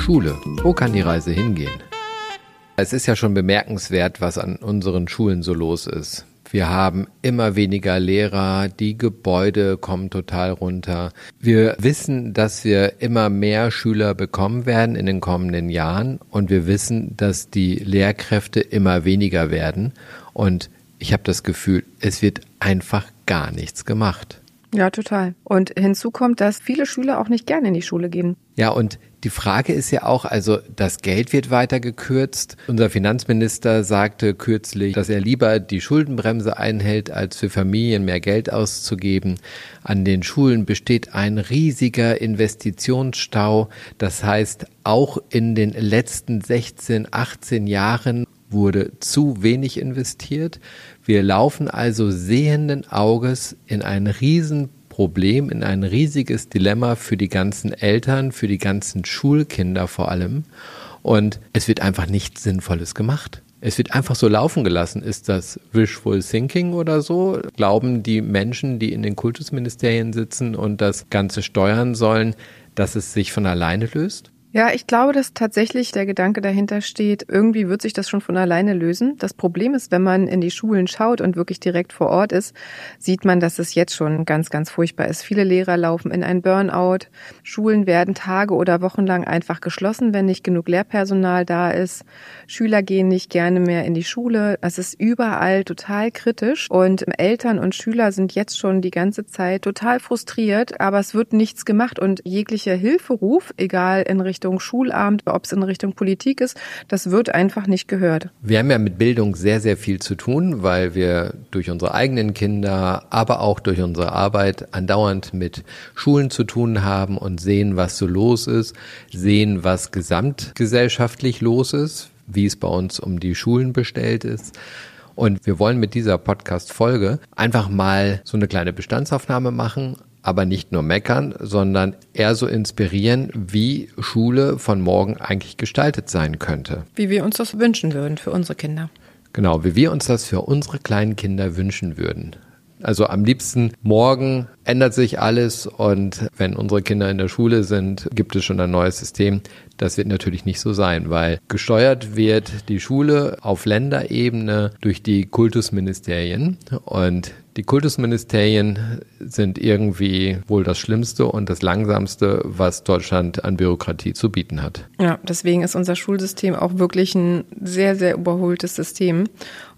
Schule. Wo kann die Reise hingehen? Es ist ja schon bemerkenswert, was an unseren Schulen so los ist. Wir haben immer weniger Lehrer, die Gebäude kommen total runter. Wir wissen, dass wir immer mehr Schüler bekommen werden in den kommenden Jahren und wir wissen, dass die Lehrkräfte immer weniger werden und ich habe das Gefühl, es wird einfach gar nichts gemacht. Ja, total. Und hinzu kommt, dass viele Schüler auch nicht gerne in die Schule gehen. Ja, und die Frage ist ja auch, also das Geld wird weiter gekürzt. Unser Finanzminister sagte kürzlich, dass er lieber die Schuldenbremse einhält, als für Familien mehr Geld auszugeben. An den Schulen besteht ein riesiger Investitionsstau. Das heißt, auch in den letzten 16, 18 Jahren wurde zu wenig investiert. Wir laufen also sehenden Auges in ein Riesenproblem, in ein riesiges Dilemma für die ganzen Eltern, für die ganzen Schulkinder vor allem. Und es wird einfach nichts Sinnvolles gemacht. Es wird einfach so laufen gelassen. Ist das Wishful Thinking oder so? Glauben die Menschen, die in den Kultusministerien sitzen und das Ganze steuern sollen, dass es sich von alleine löst? Ja, ich glaube, dass tatsächlich der Gedanke dahinter steht, irgendwie wird sich das schon von alleine lösen. Das Problem ist, wenn man in die Schulen schaut und wirklich direkt vor Ort ist, sieht man, dass es jetzt schon ganz, ganz furchtbar ist. Viele Lehrer laufen in ein Burnout. Schulen werden Tage oder Wochen lang einfach geschlossen, wenn nicht genug Lehrpersonal da ist. Schüler gehen nicht gerne mehr in die Schule. Es ist überall total kritisch und Eltern und Schüler sind jetzt schon die ganze Zeit total frustriert, aber es wird nichts gemacht und jeglicher Hilferuf, egal in Richtung Richtung Schulamt, ob es in Richtung Politik ist, das wird einfach nicht gehört. Wir haben ja mit Bildung sehr, sehr viel zu tun, weil wir durch unsere eigenen Kinder, aber auch durch unsere Arbeit andauernd mit Schulen zu tun haben und sehen, was so los ist, sehen, was gesamtgesellschaftlich los ist, wie es bei uns um die Schulen bestellt ist. Und wir wollen mit dieser Podcast-Folge einfach mal so eine kleine Bestandsaufnahme machen, aber nicht nur meckern, sondern eher so inspirieren, wie Schule von morgen eigentlich gestaltet sein könnte. Wie wir uns das wünschen würden für unsere Kinder. Genau, wie wir uns das für unsere kleinen Kinder wünschen würden. Also am liebsten morgen ändert sich alles und wenn unsere Kinder in der Schule sind, gibt es schon ein neues System. Das wird natürlich nicht so sein, weil gesteuert wird die Schule auf Länderebene durch die Kultusministerien und die Kultusministerien sind irgendwie wohl das Schlimmste und das Langsamste, was Deutschland an Bürokratie zu bieten hat. Ja, deswegen ist unser Schulsystem auch wirklich ein sehr, sehr überholtes System.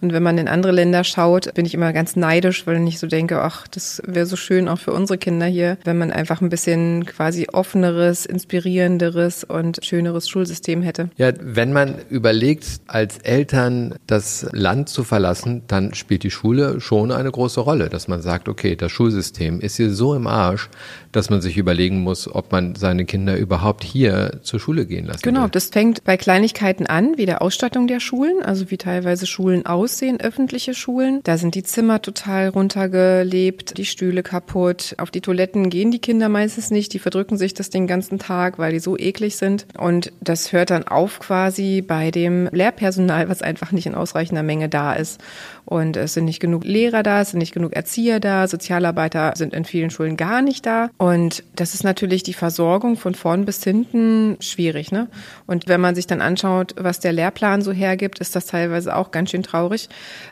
Und wenn man in andere Länder schaut, bin ich immer ganz neidisch, weil ich so denke, ach, das wäre so schön auch für unsere Kinder hier, wenn man einfach ein bisschen quasi offeneres, inspirierenderes und schöneres Schulsystem hätte. Ja, wenn man überlegt, als Eltern das Land zu verlassen, dann spielt die Schule schon eine große Rolle, dass man sagt, okay, das Schulsystem ist hier so im Arsch, dass man sich überlegen muss, ob man seine Kinder überhaupt hier zur Schule gehen lassen Genau, will. das fängt bei Kleinigkeiten an, wie der Ausstattung der Schulen, also wie teilweise Schulen aussehen, öffentliche Schulen. Da sind die Zimmer total runtergelebt, die Stühle kaputt. Auf die Toiletten gehen die Kinder meistens nicht, die verdrücken sich das den ganzen Tag, weil die so eklig sind. Und das hört dann auf quasi bei dem Lehrpersonal, was einfach nicht in ausreichender Menge da ist. Und es sind nicht genug Lehrer da, es sind nicht genug Erzieher da, Sozialarbeiter sind in vielen Schulen gar nicht da. Und das ist natürlich die Versorgung von vorn bis hinten schwierig. Ne? Und wenn man sich dann anschaut, was der Lehrplan so hergibt, ist das teilweise auch ganz schön traurig.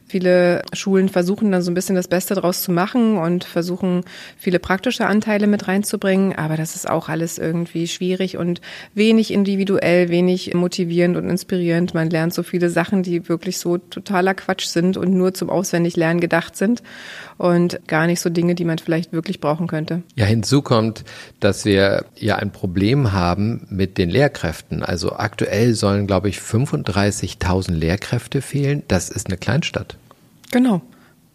Viele Schulen versuchen dann so ein bisschen das Beste draus zu machen und versuchen viele praktische Anteile mit reinzubringen, aber das ist auch alles irgendwie schwierig und wenig individuell, wenig motivierend und inspirierend. Man lernt so viele Sachen, die wirklich so totaler Quatsch sind und nur zum Auswendiglernen gedacht sind und gar nicht so Dinge, die man vielleicht wirklich brauchen könnte. Ja, hinzu kommt, dass wir ja ein Problem haben mit den Lehrkräften. Also aktuell sollen, glaube ich, 35.000 Lehrkräfte fehlen. Das ist eine Kleinstadt. Genau.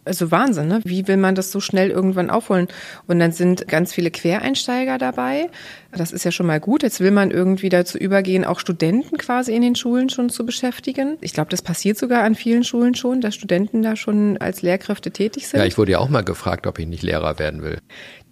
Also Wahnsinn, ne? Wie will man das so schnell irgendwann aufholen? Und dann sind ganz viele Quereinsteiger dabei. Das ist ja schon mal gut. Jetzt will man irgendwie dazu übergehen, auch Studenten quasi in den Schulen schon zu beschäftigen. Ich glaube, das passiert sogar an vielen Schulen schon, dass Studenten da schon als Lehrkräfte tätig sind. Ja, ich wurde ja auch mal gefragt, ob ich nicht Lehrer werden will.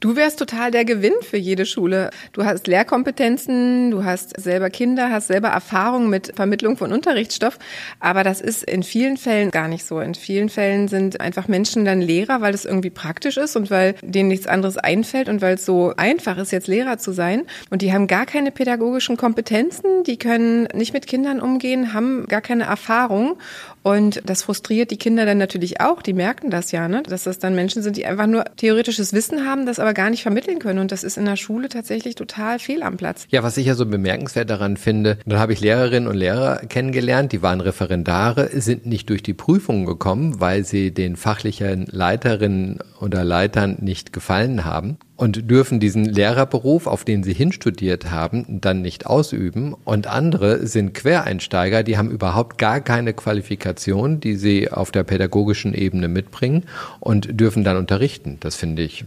Du wärst total der Gewinn für jede Schule. Du hast Lehrkompetenzen, du hast selber Kinder, hast selber Erfahrung mit Vermittlung von Unterrichtsstoff. Aber das ist in vielen Fällen gar nicht so. In vielen Fällen sind einfach Menschen dann Lehrer, weil das irgendwie praktisch ist und weil denen nichts anderes einfällt und weil es so einfach ist, jetzt Lehrer zu sein. Und die haben gar keine pädagogischen Kompetenzen, die können nicht mit Kindern umgehen, haben gar keine Erfahrung. Und das frustriert die Kinder dann natürlich auch. Die merken das ja, ne? dass das dann Menschen sind, die einfach nur theoretisches Wissen haben, das aber gar nicht vermitteln können. Und das ist in der Schule tatsächlich total fehl am Platz. Ja, was ich ja so bemerkenswert daran finde, dann habe ich Lehrerinnen und Lehrer kennengelernt, die waren Referendare, sind nicht durch die Prüfungen gekommen, weil sie den fachlichen Leiterinnen oder Leitern nicht gefallen haben und dürfen diesen Lehrerberuf, auf den sie hinstudiert haben, dann nicht ausüben. Und andere sind Quereinsteiger, die haben überhaupt gar keine Qualifikation, die sie auf der pädagogischen Ebene mitbringen und dürfen dann unterrichten. Das finde ich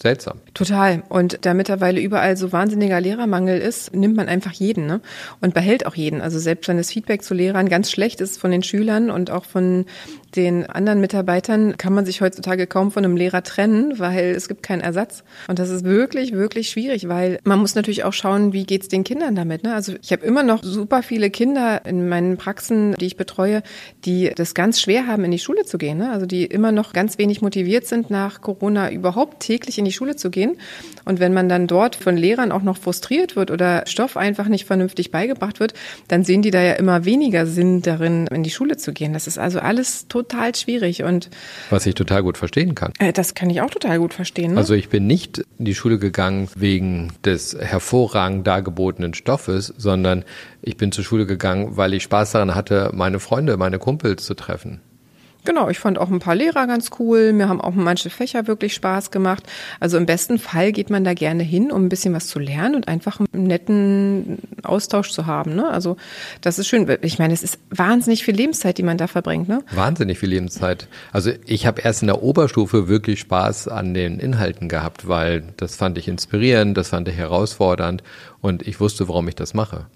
seltsam. Total. Und da mittlerweile überall so wahnsinniger Lehrermangel ist, nimmt man einfach jeden ne? und behält auch jeden. Also selbst wenn das Feedback zu Lehrern ganz schlecht ist von den Schülern und auch von den anderen Mitarbeitern, kann man sich heutzutage kaum von einem Lehrer trennen, weil es gibt keinen Ersatz. Und das ist wirklich, wirklich schwierig, weil man muss natürlich auch schauen, wie geht's den Kindern damit. Ne? Also ich habe immer noch super viele Kinder in meinen Praxen, die ich betreue, die das ganz schwer haben, in die Schule zu gehen. Ne? Also die immer noch ganz wenig motiviert sind, nach Corona überhaupt täglich in die Schule zu gehen. Und wenn man dann dort von Lehrern auch noch frustriert wird oder Stoff einfach nicht vernünftig beigebracht wird, dann sehen die da ja immer weniger Sinn darin, in die Schule zu gehen. Das ist also alles total schwierig und was ich total gut verstehen kann. Äh, das kann ich auch total gut verstehen. Ne? Also ich bin nicht in die Schule gegangen wegen des hervorragend dargebotenen Stoffes, sondern ich bin zur Schule gegangen, weil ich Spaß daran hatte, meine Freunde, meine Kumpels zu treffen. Genau, ich fand auch ein paar Lehrer ganz cool. Mir haben auch manche Fächer wirklich Spaß gemacht. Also im besten Fall geht man da gerne hin, um ein bisschen was zu lernen und einfach einen netten Austausch zu haben. Ne? Also das ist schön. Ich meine, es ist wahnsinnig viel Lebenszeit, die man da verbringt. Ne? Wahnsinnig viel Lebenszeit. Also ich habe erst in der Oberstufe wirklich Spaß an den Inhalten gehabt, weil das fand ich inspirierend, das fand ich herausfordernd und ich wusste, warum ich das mache.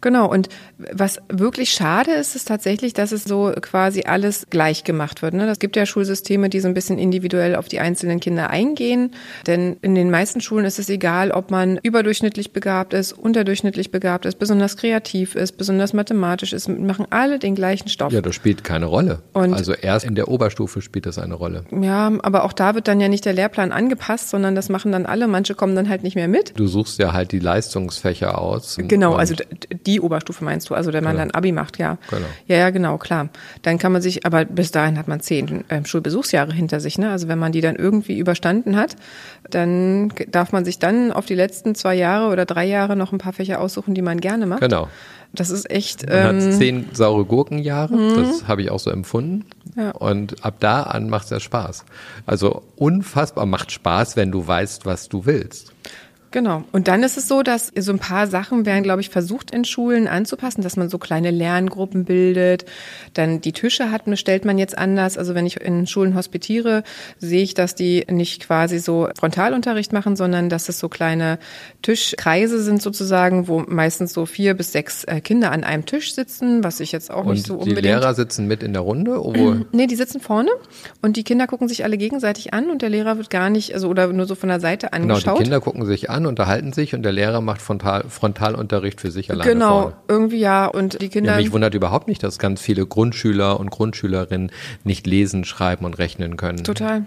Genau, und was wirklich schade ist, ist tatsächlich, dass es so quasi alles gleich gemacht wird. Ne? Es gibt ja Schulsysteme, die so ein bisschen individuell auf die einzelnen Kinder eingehen. Denn in den meisten Schulen ist es egal, ob man überdurchschnittlich begabt ist, unterdurchschnittlich begabt ist, besonders kreativ ist, besonders mathematisch ist, machen alle den gleichen Stoff. Ja, das spielt keine Rolle. Und also erst in der Oberstufe spielt das eine Rolle. Ja, aber auch da wird dann ja nicht der Lehrplan angepasst, sondern das machen dann alle. Manche kommen dann halt nicht mehr mit. Du suchst ja halt die Leistungsfächer aus. Genau, also die Oberstufe meinst du, also wenn man genau. dann Abi macht, ja. Genau. Ja, ja, genau, klar. Dann kann man sich, aber bis dahin hat man zehn äh, Schulbesuchsjahre hinter sich, ne? Also wenn man die dann irgendwie überstanden hat, dann darf man sich dann auf die letzten zwei Jahre oder drei Jahre noch ein paar Fächer aussuchen, die man gerne macht. Genau. Das ist echt. Man ähm, hat zehn saure Gurkenjahre, mhm. das habe ich auch so empfunden. Ja. Und ab da an macht es ja Spaß. Also unfassbar macht Spaß, wenn du weißt, was du willst. Genau. Und dann ist es so, dass so ein paar Sachen werden, glaube ich, versucht in Schulen anzupassen, dass man so kleine Lerngruppen bildet. Dann die Tische hat, stellt man jetzt anders. Also wenn ich in Schulen hospitiere, sehe ich, dass die nicht quasi so Frontalunterricht machen, sondern dass es so kleine Tischkreise sind sozusagen, wo meistens so vier bis sechs äh, Kinder an einem Tisch sitzen, was ich jetzt auch und nicht so unbedingt. Die Lehrer sitzen mit in der Runde? Obwohl nee, die sitzen vorne und die Kinder gucken sich alle gegenseitig an und der Lehrer wird gar nicht, also oder nur so von der Seite angeschaut. Genau, die Kinder gucken sich an unterhalten sich und der Lehrer macht Frontal, Frontalunterricht für sich alleine. Genau, vorne. irgendwie ja. Und die Kinder. Ja, mich wundert überhaupt nicht, dass ganz viele Grundschüler und Grundschülerinnen nicht lesen, schreiben und rechnen können. Total.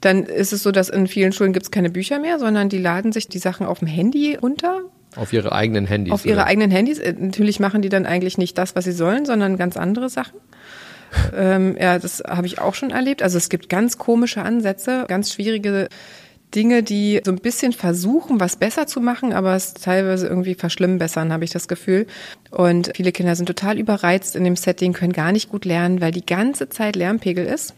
Dann ist es so, dass in vielen Schulen gibt es keine Bücher mehr, sondern die laden sich die Sachen auf dem Handy runter. Auf ihre eigenen Handys. Auf ihre oder? eigenen Handys. Äh, natürlich machen die dann eigentlich nicht das, was sie sollen, sondern ganz andere Sachen. ähm, ja, das habe ich auch schon erlebt. Also es gibt ganz komische Ansätze, ganz schwierige Dinge, die so ein bisschen versuchen, was besser zu machen, aber es teilweise irgendwie verschlimmbessern, habe ich das Gefühl. Und viele Kinder sind total überreizt in dem Setting, können gar nicht gut lernen, weil die ganze Zeit Lärmpegel ist.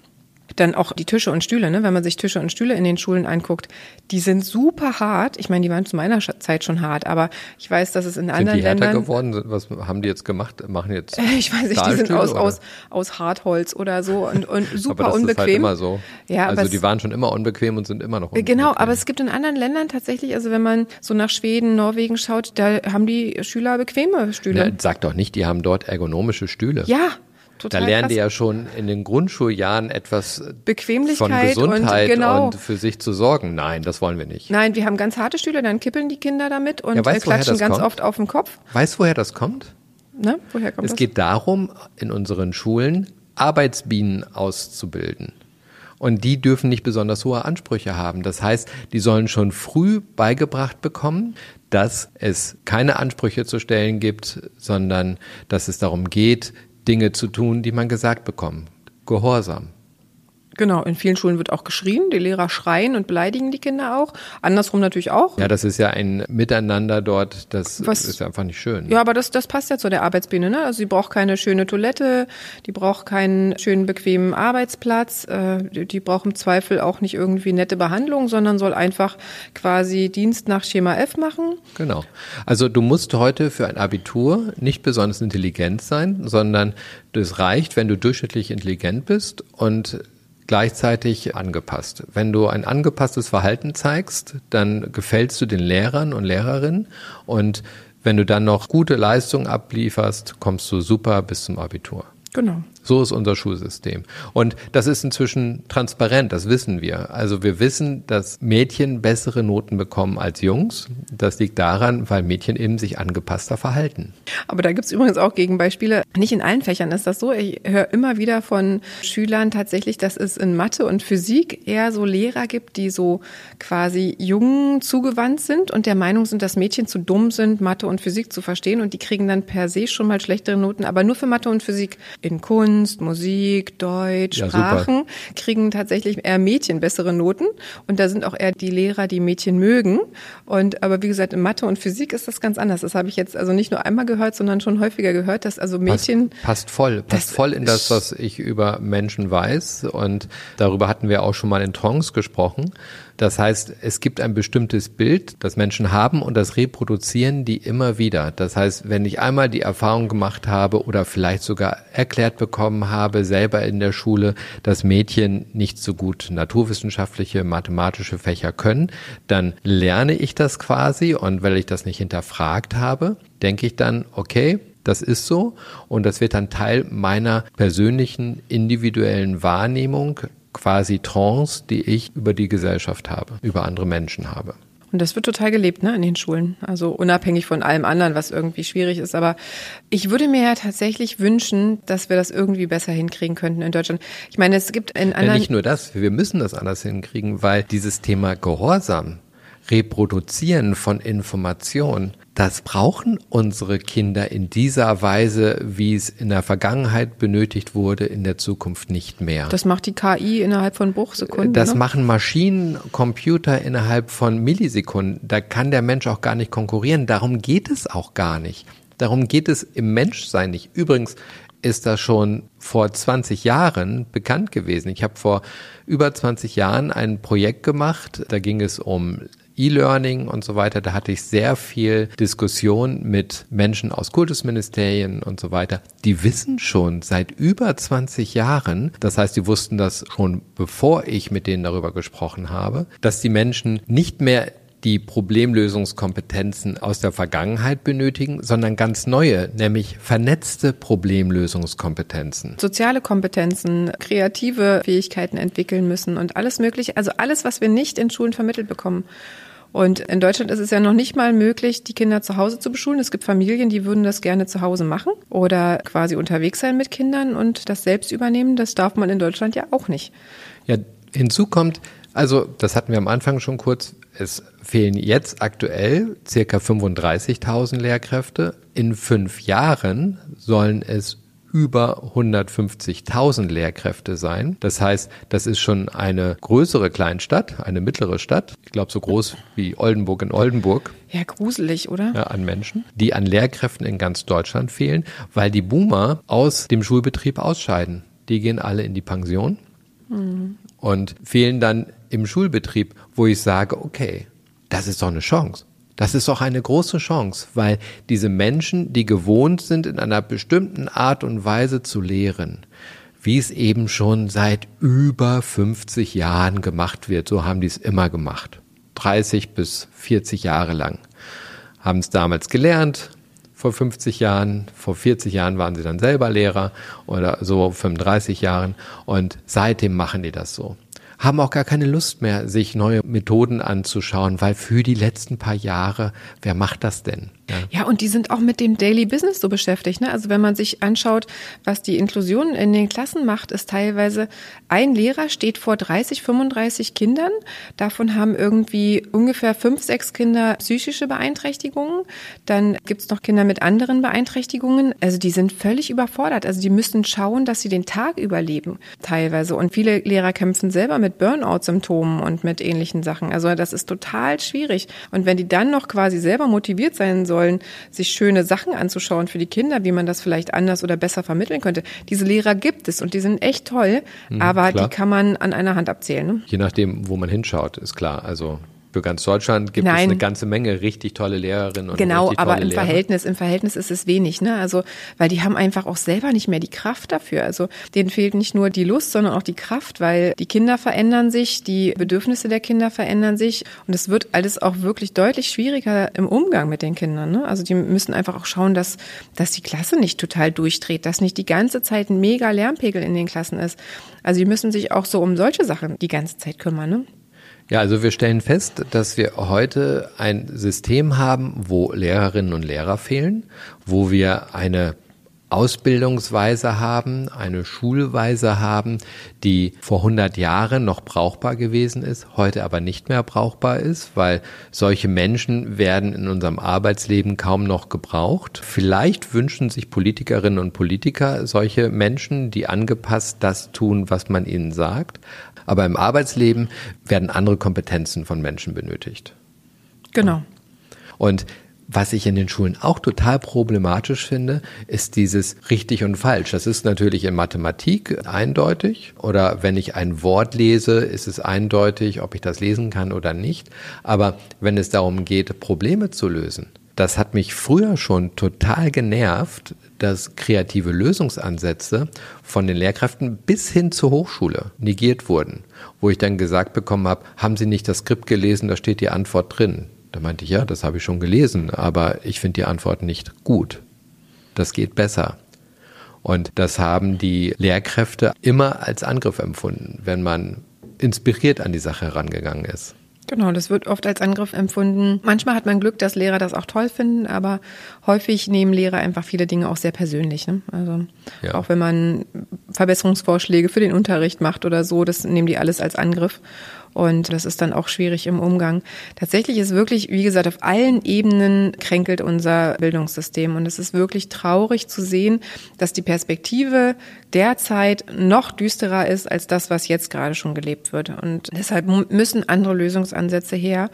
Dann auch die Tische und Stühle, ne? wenn man sich Tische und Stühle in den Schulen anguckt, die sind super hart. Ich meine, die waren zu meiner Zeit schon hart, aber ich weiß, dass es in Sind anderen die härter Ländern. geworden? Was haben die jetzt gemacht? Machen jetzt Ich weiß nicht, die sind aus, oder? aus, aus Hartholz oder so und, und super aber das unbequem. ist halt immer so. Ja, also die waren schon immer unbequem und sind immer noch unbequem. Genau, aber es gibt in anderen Ländern tatsächlich, also wenn man so nach Schweden, Norwegen schaut, da haben die Schüler bequeme Stühle. Ja, sag doch nicht, die haben dort ergonomische Stühle. Ja, Da total lernen krass. die ja schon in den Grundschuljahren etwas von Gesundheit und genau. und für sich zu sorgen. Nein, das wollen wir nicht. Nein, wir haben ganz harte Stühle, dann kippeln die Kinder damit und Ja, weißt äh, klatschen ganz kommt? oft auf den Kopf. Weißt du, woher das kommt? Ne? Woher kommt Es das? geht darum, in unseren Schulen Arbeitsbienen auszubilden. Und die dürfen nicht besonders hohe Ansprüche haben. Das heißt, die sollen schon früh beigebracht bekommen, dass es keine Ansprüche zu stellen gibt, sondern dass es darum geht, Dinge zu tun, die man gesagt bekommt. Gehorsam. Genau, in vielen Schulen wird auch geschrien, die Lehrer schreien und beleidigen die Kinder auch. Andersrum natürlich auch. Ja, das ist ja ein Miteinander dort, das Was- ist einfach nicht schön. Ja, aber das, das passt ja zu der Arbeitsbiene. Ne? Also sie braucht keine schöne Toilette, die braucht keinen schönen, bequemen Arbeitsplatz, äh, die, die braucht im Zweifel auch nicht irgendwie nette Behandlung, sondern soll einfach quasi Dienst nach Schema F machen. Genau. Also du musst heute für ein Abitur nicht besonders intelligent sein, sondern es reicht, wenn du durchschnittlich intelligent bist und gleichzeitig angepasst. Wenn du ein angepasstes Verhalten zeigst, dann gefällst du den Lehrern und Lehrerinnen und wenn du dann noch gute Leistungen ablieferst, kommst du super bis zum Abitur. Genau. So ist unser Schulsystem. Und das ist inzwischen transparent, das wissen wir. Also wir wissen, dass Mädchen bessere Noten bekommen als Jungs. Das liegt daran, weil Mädchen eben sich angepasster verhalten. Aber da gibt's übrigens auch Gegenbeispiele. Nicht in allen Fächern ist das so. Ich höre immer wieder von Schülern tatsächlich, dass es in Mathe und Physik eher so Lehrer gibt, die so quasi Jungen zugewandt sind und der Meinung sind, dass Mädchen zu dumm sind, Mathe und Physik zu verstehen und die kriegen dann per se schon mal schlechtere Noten, aber nur für Mathe und Physik. In Kunst, Musik, Deutsch, Ja, super. Sprachen kriegen tatsächlich eher Mädchen bessere Noten und da sind auch eher die Lehrer, die Mädchen mögen. Und aber wie gesagt, in Mathe und Physik ist das ganz anders. Das habe ich jetzt also nicht nur einmal gehört, sondern schon häufiger gehört, dass also Mädchen Passt, passt voll, passt voll in das, was ich über Menschen weiß. Und darüber hatten wir auch schon mal in Trance gesprochen. Das heißt, es gibt ein bestimmtes Bild, das Menschen haben und das reproduzieren die immer wieder. Das heißt, wenn ich einmal die Erfahrung gemacht habe oder vielleicht sogar erklärt bekommen habe, selber in der Schule, dass Mädchen nicht so gut naturwissenschaftliche, mathematische Fächer können, dann lerne ich das quasi und weil ich das nicht hinterfragt habe, denke ich dann, okay, das ist so und das wird dann Teil meiner persönlichen individuellen Wahrnehmung, quasi Trance, die ich über die Gesellschaft habe, über andere Menschen habe. Und das wird total gelebt, ne, in den Schulen. Also unabhängig von allem anderen, was irgendwie schwierig ist. Aber ich würde mir ja tatsächlich wünschen, dass wir das irgendwie besser hinkriegen könnten in Deutschland. Ich meine, es gibt in Ja, anderen. nicht nur das, wir müssen das anders hinkriegen, weil dieses Thema Gehorsam, Reproduzieren von Information, das brauchen unsere Kinder in dieser Weise, wie es in der Vergangenheit benötigt wurde, in der Zukunft nicht mehr. das macht die KI innerhalb von Bruchsekunden. Das ne? machen Maschinen, Computer innerhalb von Millisekunden. Da kann der Mensch auch gar nicht konkurrieren. Darum geht es auch gar nicht. Darum geht es im Menschsein nicht. Übrigens ist das schon vor 20 Jahren bekannt gewesen. Ich habe vor über 20 Jahren ein Projekt gemacht. Da ging es um E-Learning und so weiter. Da hatte ich sehr viel Diskussion mit Menschen aus Kultusministerien und so weiter. Die wissen schon seit über 20 Jahren, das heißt, die wussten das schon bevor ich mit denen darüber gesprochen habe, dass die Menschen nicht mehr die Problemlösungskompetenzen aus der Vergangenheit benötigen, sondern ganz neue, nämlich vernetzte Problemlösungskompetenzen. soziale Kompetenzen, kreative Fähigkeiten entwickeln müssen und alles Mögliche. Also alles, was wir nicht in Schulen vermittelt bekommen. Und in Deutschland ist es ja noch nicht mal möglich, die Kinder zu Hause zu beschulen. Es gibt Familien, die würden das gerne zu Hause machen oder quasi unterwegs sein mit Kindern und das selbst übernehmen. Das darf man in Deutschland ja auch nicht. Ja, hinzu kommt, also das hatten wir am Anfang schon kurz, es fehlen jetzt aktuell circa 35.000 Lehrkräfte. In fünf Jahren sollen es über 150.000 Lehrkräfte sein. Das heißt, das ist schon eine größere Kleinstadt, eine mittlere Stadt. Ich glaube, so groß wie Oldenburg in Oldenburg Ja, gruselig, oder? ja, an Menschen, die an Lehrkräften in ganz Deutschland fehlen, weil die Boomer aus dem Schulbetrieb ausscheiden. Die gehen alle in die Pension mhm. und fehlen dann im Schulbetrieb, wo ich sage, okay, das ist doch eine Chance. Das ist doch eine große Chance, weil diese Menschen, die gewohnt sind, in einer bestimmten Art und Weise zu lehren, wie es eben schon seit über 50 Jahren gemacht wird, so haben die es immer gemacht. 30 bis 40 Jahre lang. Haben es damals gelernt, vor 50 Jahren, vor 40 Jahren waren sie dann selber Lehrer oder so 35 Jahren und seitdem machen die das so haben auch gar keine Lust mehr, sich neue Methoden anzuschauen, weil für die letzten paar Jahre, wer macht das denn? Ja. ja, und die sind auch mit dem Daily Business so beschäftigt. Ne? Also wenn man sich anschaut, was die Inklusion in den Klassen macht, ist teilweise ein Lehrer steht vor 30, 35 Kindern. Davon haben irgendwie ungefähr fünf, sechs Kinder psychische Beeinträchtigungen. Dann gibt's noch Kinder mit anderen Beeinträchtigungen. Also die sind völlig überfordert. Also die müssen schauen, dass sie den Tag überleben teilweise. Und viele Lehrer kämpfen selber mit Burnout-Symptomen und mit ähnlichen Sachen. Also das ist total schwierig. Und wenn die dann noch quasi selber motiviert sein sollen, sollen, sich schöne Sachen anzuschauen für die Kinder, wie man das vielleicht anders oder besser vermitteln könnte. Diese Lehrer gibt es und die sind echt toll, mhm, aber klar. die kann man an einer Hand abzählen. Ne? Je nachdem, wo man hinschaut, ist klar. Also für ganz Deutschland gibt Nein. es eine ganze Menge richtig tolle Lehrerinnen und Genau, aber im Lehrer. Verhältnis, im Verhältnis ist es wenig, ne? Also, weil die haben einfach auch selber nicht mehr die Kraft dafür. Also, denen fehlt nicht nur die Lust, sondern auch die Kraft, weil die Kinder verändern sich, die Bedürfnisse der Kinder verändern sich und es wird alles auch wirklich deutlich schwieriger im Umgang mit den Kindern, ne? Also, die müssen einfach auch schauen, dass, dass die Klasse nicht total durchdreht, dass nicht die ganze Zeit ein mega Lärmpegel in den Klassen ist. Also, die müssen sich auch so um solche Sachen die ganze Zeit kümmern, ne? Ja, also wir stellen fest, dass wir heute ein System haben, wo Lehrerinnen und Lehrer fehlen, wo wir eine Ausbildungsweise haben, eine Schulweise haben, die vor 100 Jahren noch brauchbar gewesen ist, heute aber nicht mehr brauchbar ist, weil solche Menschen werden in unserem Arbeitsleben kaum noch gebraucht. Vielleicht wünschen sich Politikerinnen und Politiker solche Menschen, die angepasst das tun, was man ihnen sagt. Aber im Arbeitsleben werden andere Kompetenzen von Menschen benötigt. Genau. Und was ich in den Schulen auch total problematisch finde, ist dieses richtig und falsch. Das ist natürlich in Mathematik eindeutig oder wenn ich ein Wort lese, ist es eindeutig, ob ich das lesen kann oder nicht. Aber wenn es darum geht, Probleme zu lösen, das hat mich früher schon total genervt, dass kreative Lösungsansätze von den Lehrkräften bis hin zur Hochschule negiert wurden, wo ich dann gesagt bekommen habe, haben Sie nicht das Skript gelesen, da steht die Antwort drin. Da meinte ich, ja, das habe ich schon gelesen, aber ich finde die Antwort nicht gut. Das geht besser. Und das haben die Lehrkräfte immer als Angriff empfunden, wenn man inspiriert an die Sache herangegangen ist. Genau, das wird oft als Angriff empfunden. Manchmal hat man Glück, dass Lehrer das auch toll finden, aber häufig nehmen Lehrer einfach viele Dinge auch sehr persönlich. Ne? Also ja. auch wenn man Verbesserungsvorschläge für den Unterricht macht oder so, das nehmen die alles als Angriff. Und das ist dann auch schwierig im Umgang. Tatsächlich ist wirklich, wie gesagt, auf allen Ebenen kränkelt unser Bildungssystem. Und es ist wirklich traurig zu sehen, dass die Perspektive derzeit noch düsterer ist als das, was jetzt gerade schon gelebt wird. Und deshalb müssen andere Lösungsansätze her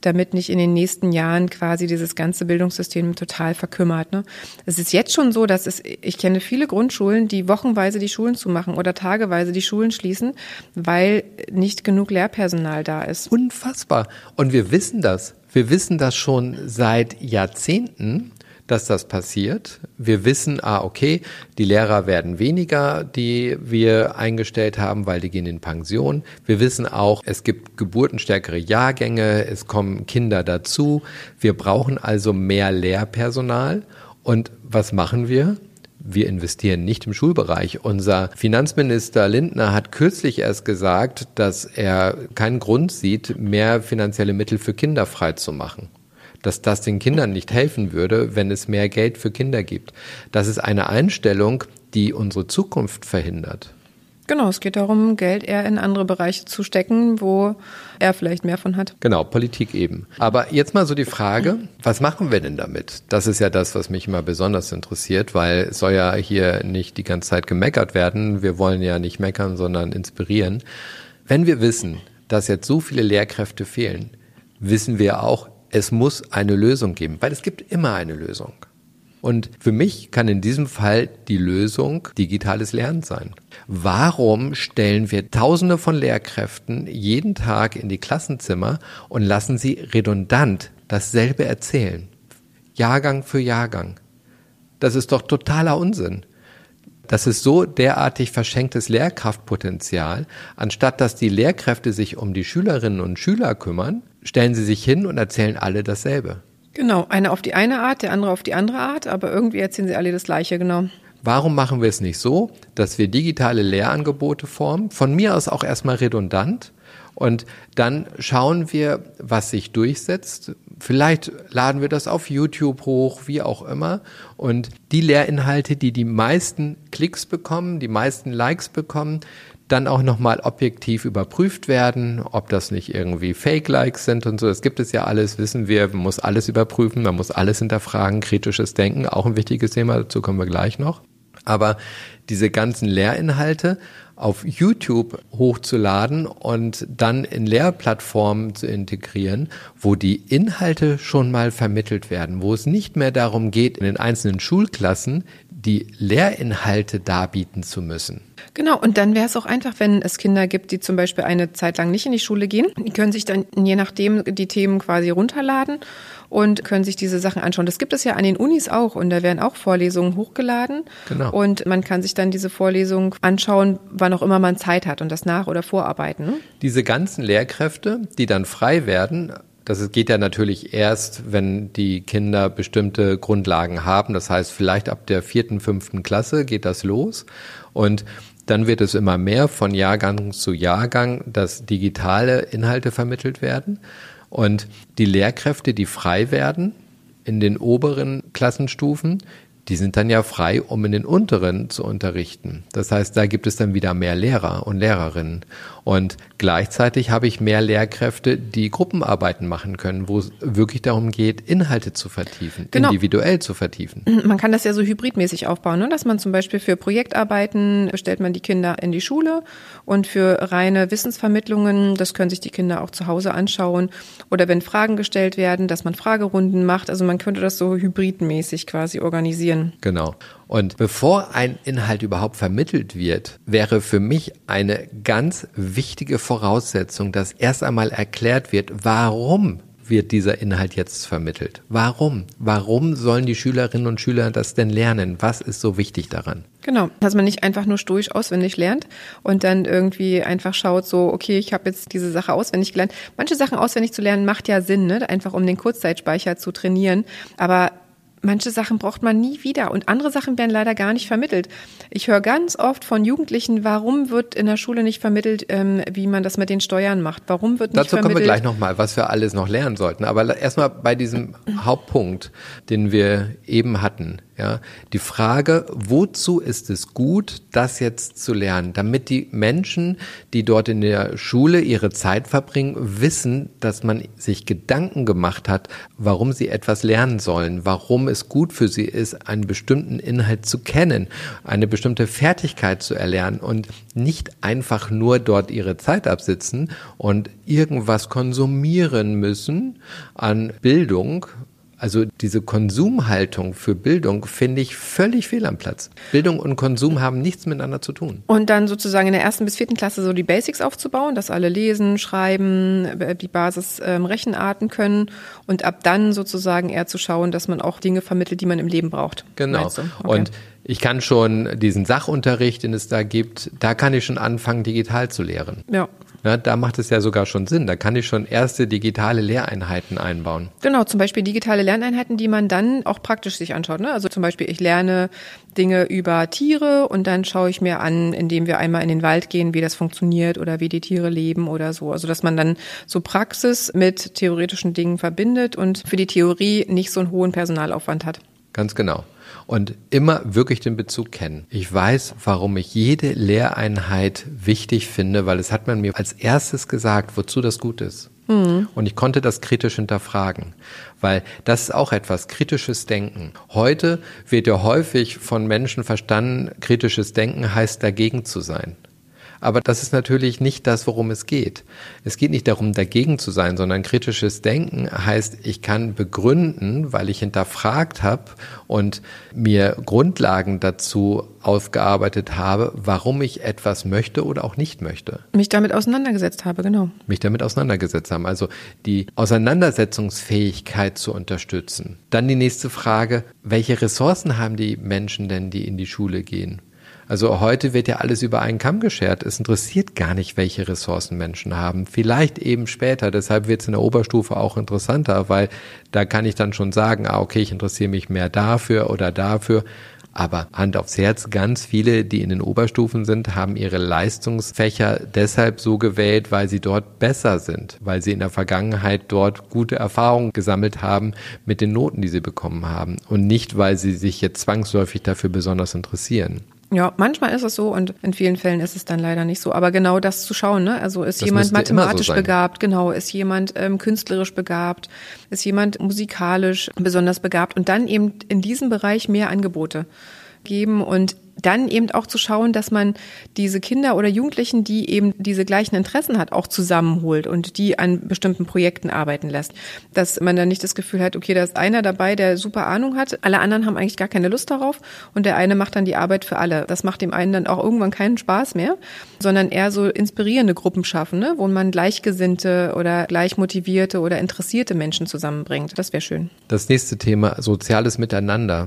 damit nicht in den nächsten Jahren quasi dieses ganze Bildungssystem total verkümmert. Ne? Es ist jetzt schon so, dass es, ich kenne viele Grundschulen, die wochenweise die Schulen zumachen oder tageweise die Schulen schließen, weil nicht genug Lehrpersonal da ist. Unfassbar. Und wir wissen das. Wir wissen das schon seit Jahrzehnten dass das passiert. Wir wissen, ah, okay, die Lehrer werden weniger, die wir eingestellt haben, weil die gehen in Pension. Wir wissen auch, es gibt geburtenstärkere Jahrgänge, es kommen Kinder dazu. Wir brauchen also mehr Lehrpersonal. Und was machen wir? wir investieren nicht im Schulbereich. Unser Finanzminister Lindner hat kürzlich erst gesagt, dass er keinen Grund sieht, mehr finanzielle Mittel für Kinder freizumachen dass das den Kindern nicht helfen würde, wenn es mehr Geld für Kinder gibt. Das ist eine Einstellung, die unsere Zukunft verhindert. Genau, es geht darum, Geld eher in andere Bereiche zu stecken, wo er vielleicht mehr von hat. Genau, Politik eben. Aber jetzt mal so die Frage, was machen wir denn damit? Das ist ja das, was mich immer besonders interessiert, weil es soll ja hier nicht die ganze Zeit gemeckert werden. Wir wollen ja nicht meckern, sondern inspirieren. Wenn wir wissen, dass jetzt so viele Lehrkräfte fehlen, wissen wir auch, es muss eine Lösung geben, weil es gibt immer eine Lösung. Und für mich kann in diesem Fall die Lösung digitales Lernen sein. Warum stellen wir Tausende von Lehrkräften jeden Tag in die Klassenzimmer und lassen sie redundant dasselbe erzählen? Jahrgang für Jahrgang. Das ist doch totaler Unsinn. Das ist so derartig verschenktes Lehrkraftpotenzial. Anstatt dass die Lehrkräfte sich um die Schülerinnen und Schüler kümmern, stellen sie sich hin und erzählen alle dasselbe. Genau, einer auf die eine Art, der andere auf die andere Art, aber irgendwie erzählen sie alle das Gleiche, genau. Warum machen wir es nicht so, dass wir digitale Lehrangebote formen? Von mir aus auch erstmal redundant. Und dann schauen wir, was sich durchsetzt. Vielleicht laden wir das auf YouTube hoch, wie auch immer. Und die Lehrinhalte, die die meisten Klicks bekommen, die meisten Likes bekommen, dann auch nochmal objektiv überprüft werden, ob das nicht irgendwie Fake-Likes sind und so. Das gibt es ja alles, wissen wir, man muss alles überprüfen, man muss alles hinterfragen, kritisches Denken, auch ein wichtiges Thema, dazu kommen wir gleich noch. Aber diese ganzen Lehrinhalte auf YouTube hochzuladen und dann in Lehrplattformen zu integrieren, wo die Inhalte schon mal vermittelt werden, wo es nicht mehr darum geht, in den einzelnen Schulklassen die Lehrinhalte darbieten zu müssen. Genau, und dann wäre es auch einfach, wenn es Kinder gibt, die zum Beispiel eine Zeit lang nicht in die Schule gehen. Die können sich dann je nachdem die Themen quasi runterladen und können sich diese Sachen anschauen. Das gibt es ja an den Unis auch und da werden auch Vorlesungen hochgeladen. Genau. Und man kann sich dann diese Vorlesung anschauen, wann auch immer man Zeit hat und das nach- oder vorarbeiten. Ne? Diese ganzen Lehrkräfte, die dann frei werden, das geht ja natürlich erst, wenn die Kinder bestimmte Grundlagen haben. Das heißt, vielleicht ab der vierten, fünften Klasse geht das los. Und dann wird es immer mehr von Jahrgang zu Jahrgang, dass digitale Inhalte vermittelt werden. Und die Lehrkräfte, die frei werden in den oberen Klassenstufen, die sind dann ja frei, um in den unteren zu unterrichten. Das heißt, da gibt es dann wieder mehr Lehrer und Lehrerinnen. Und gleichzeitig habe ich mehr Lehrkräfte, die Gruppenarbeiten machen können, wo es wirklich darum geht, Inhalte zu vertiefen, genau. individuell zu vertiefen. Man kann das ja so hybridmäßig aufbauen, ne? dass man zum Beispiel für Projektarbeiten stellt man die Kinder in die Schule und für reine Wissensvermittlungen, das können sich die Kinder auch zu Hause anschauen. Oder wenn Fragen gestellt werden, dass man Fragerunden macht. Also man könnte das so hybridmäßig quasi organisieren. Genau. Und bevor ein Inhalt überhaupt vermittelt wird, wäre für mich eine ganz wichtige Voraussetzung, dass erst einmal erklärt wird, warum wird dieser Inhalt jetzt vermittelt? Warum? Warum sollen die Schülerinnen und Schüler das denn lernen? Was ist so wichtig daran? Genau, dass man nicht einfach nur stoisch auswendig lernt und dann irgendwie einfach schaut, so, okay, ich habe jetzt diese Sache auswendig gelernt. Manche Sachen auswendig zu lernen macht ja Sinn, ne? einfach um den Kurzzeitspeicher zu trainieren. Aber manche Sachen braucht man nie wieder und andere Sachen werden leider gar nicht vermittelt. Ich höre ganz oft von Jugendlichen, warum wird in der Schule nicht vermittelt, ähm, wie man das mit den Steuern macht? Warum wird nicht Dazu vermittelt? kommen wir gleich nochmal, was wir alles noch lernen sollten. Aber erstmal bei diesem Hauptpunkt, den wir eben hatten. Ja, die Frage, wozu ist es gut, das jetzt zu lernen, damit die Menschen, die dort in der Schule ihre Zeit verbringen, wissen, dass man sich Gedanken gemacht hat, warum sie etwas lernen sollen, warum es gut für sie ist, einen bestimmten Inhalt zu kennen, eine bestimmte Fertigkeit zu erlernen und nicht einfach nur dort ihre Zeit absitzen und irgendwas konsumieren müssen an Bildung, also diese Konsumhaltung für Bildung finde ich völlig fehl am Platz. Bildung und Konsum haben nichts miteinander zu tun. Und dann sozusagen in der ersten bis vierten Klasse so die Basics aufzubauen, dass alle lesen, schreiben, äh, die Basis ähm, Rechenarten können und ab dann sozusagen eher zu schauen, dass man auch Dinge vermittelt, die man im Leben braucht. Genau. Okay. Und ich kann schon diesen Sachunterricht, den es da gibt, da kann ich schon anfangen, digital zu lehren. Ja. Na, da macht es ja sogar schon Sinn. Da kann ich schon erste digitale Lehreinheiten einbauen. Genau, zum Beispiel digitale Lerneinheiten, die man dann auch praktisch sich anschaut. Ne? Also zum Beispiel, ich lerne Dinge über Tiere und dann schaue ich mir an, indem wir einmal in den Wald gehen, wie das funktioniert oder wie die Tiere leben oder so. Also dass man dann so Praxis mit theoretischen Dingen verbindet und für die Theorie nicht so einen hohen Personalaufwand hat. Ganz genau und immer wirklich den Bezug kennen. Ich weiß, warum ich jede Lehreinheit wichtig finde, weil es hat man mir als erstes gesagt, wozu das gut ist. Mhm. Und ich konnte das kritisch hinterfragen, weil das ist auch etwas kritisches Denken. Heute wird ja häufig von Menschen verstanden, kritisches Denken heißt dagegen zu sein. Aber das ist natürlich nicht das, worum es geht. Es geht nicht darum, dagegen zu sein, sondern kritisches Denken heißt, ich kann begründen, weil ich hinterfragt habe und mir Grundlagen dazu aufgearbeitet habe, warum ich etwas möchte oder auch nicht möchte. Mich damit auseinandergesetzt habe, genau. Mich damit auseinandergesetzt haben. Also die Auseinandersetzungsfähigkeit zu unterstützen. Dann die nächste Frage, welche Ressourcen haben die Menschen denn, die in die Schule gehen? Also heute wird ja alles über einen Kamm geschert. Es interessiert gar nicht, welche Ressourcen Menschen haben. Vielleicht eben später. Deshalb wird es in der Oberstufe auch interessanter, weil da kann ich dann schon sagen, ah, okay, ich interessiere mich mehr dafür oder dafür. Aber Hand aufs Herz, ganz viele, die in den Oberstufen sind, haben ihre Leistungsfächer deshalb so gewählt, weil sie dort besser sind, weil sie in der Vergangenheit dort gute Erfahrungen gesammelt haben mit den Noten, die sie bekommen haben und nicht, weil sie sich jetzt zwangsläufig dafür besonders interessieren. Ja, manchmal ist es so und in vielen Fällen ist es dann leider nicht so. Aber genau das zu schauen, ne? Also ist das jemand mathematisch so begabt, genau, ist jemand ähm, künstlerisch begabt, ist jemand musikalisch besonders begabt? Und dann eben in diesem Bereich mehr Angebote geben und dann eben auch zu schauen, dass man diese Kinder oder Jugendlichen, die eben diese gleichen Interessen hat, auch zusammenholt und die an bestimmten Projekten arbeiten lässt. Dass man dann nicht das Gefühl hat, okay, da ist einer dabei, der super Ahnung hat, alle anderen haben eigentlich gar keine Lust darauf und der eine macht dann die Arbeit für alle. Das macht dem einen dann auch irgendwann keinen Spaß mehr, sondern eher so inspirierende Gruppen schaffen, ne? wo man gleichgesinnte oder gleich motivierte oder interessierte Menschen zusammenbringt. Das wäre schön. Das nächste Thema, soziales Miteinander.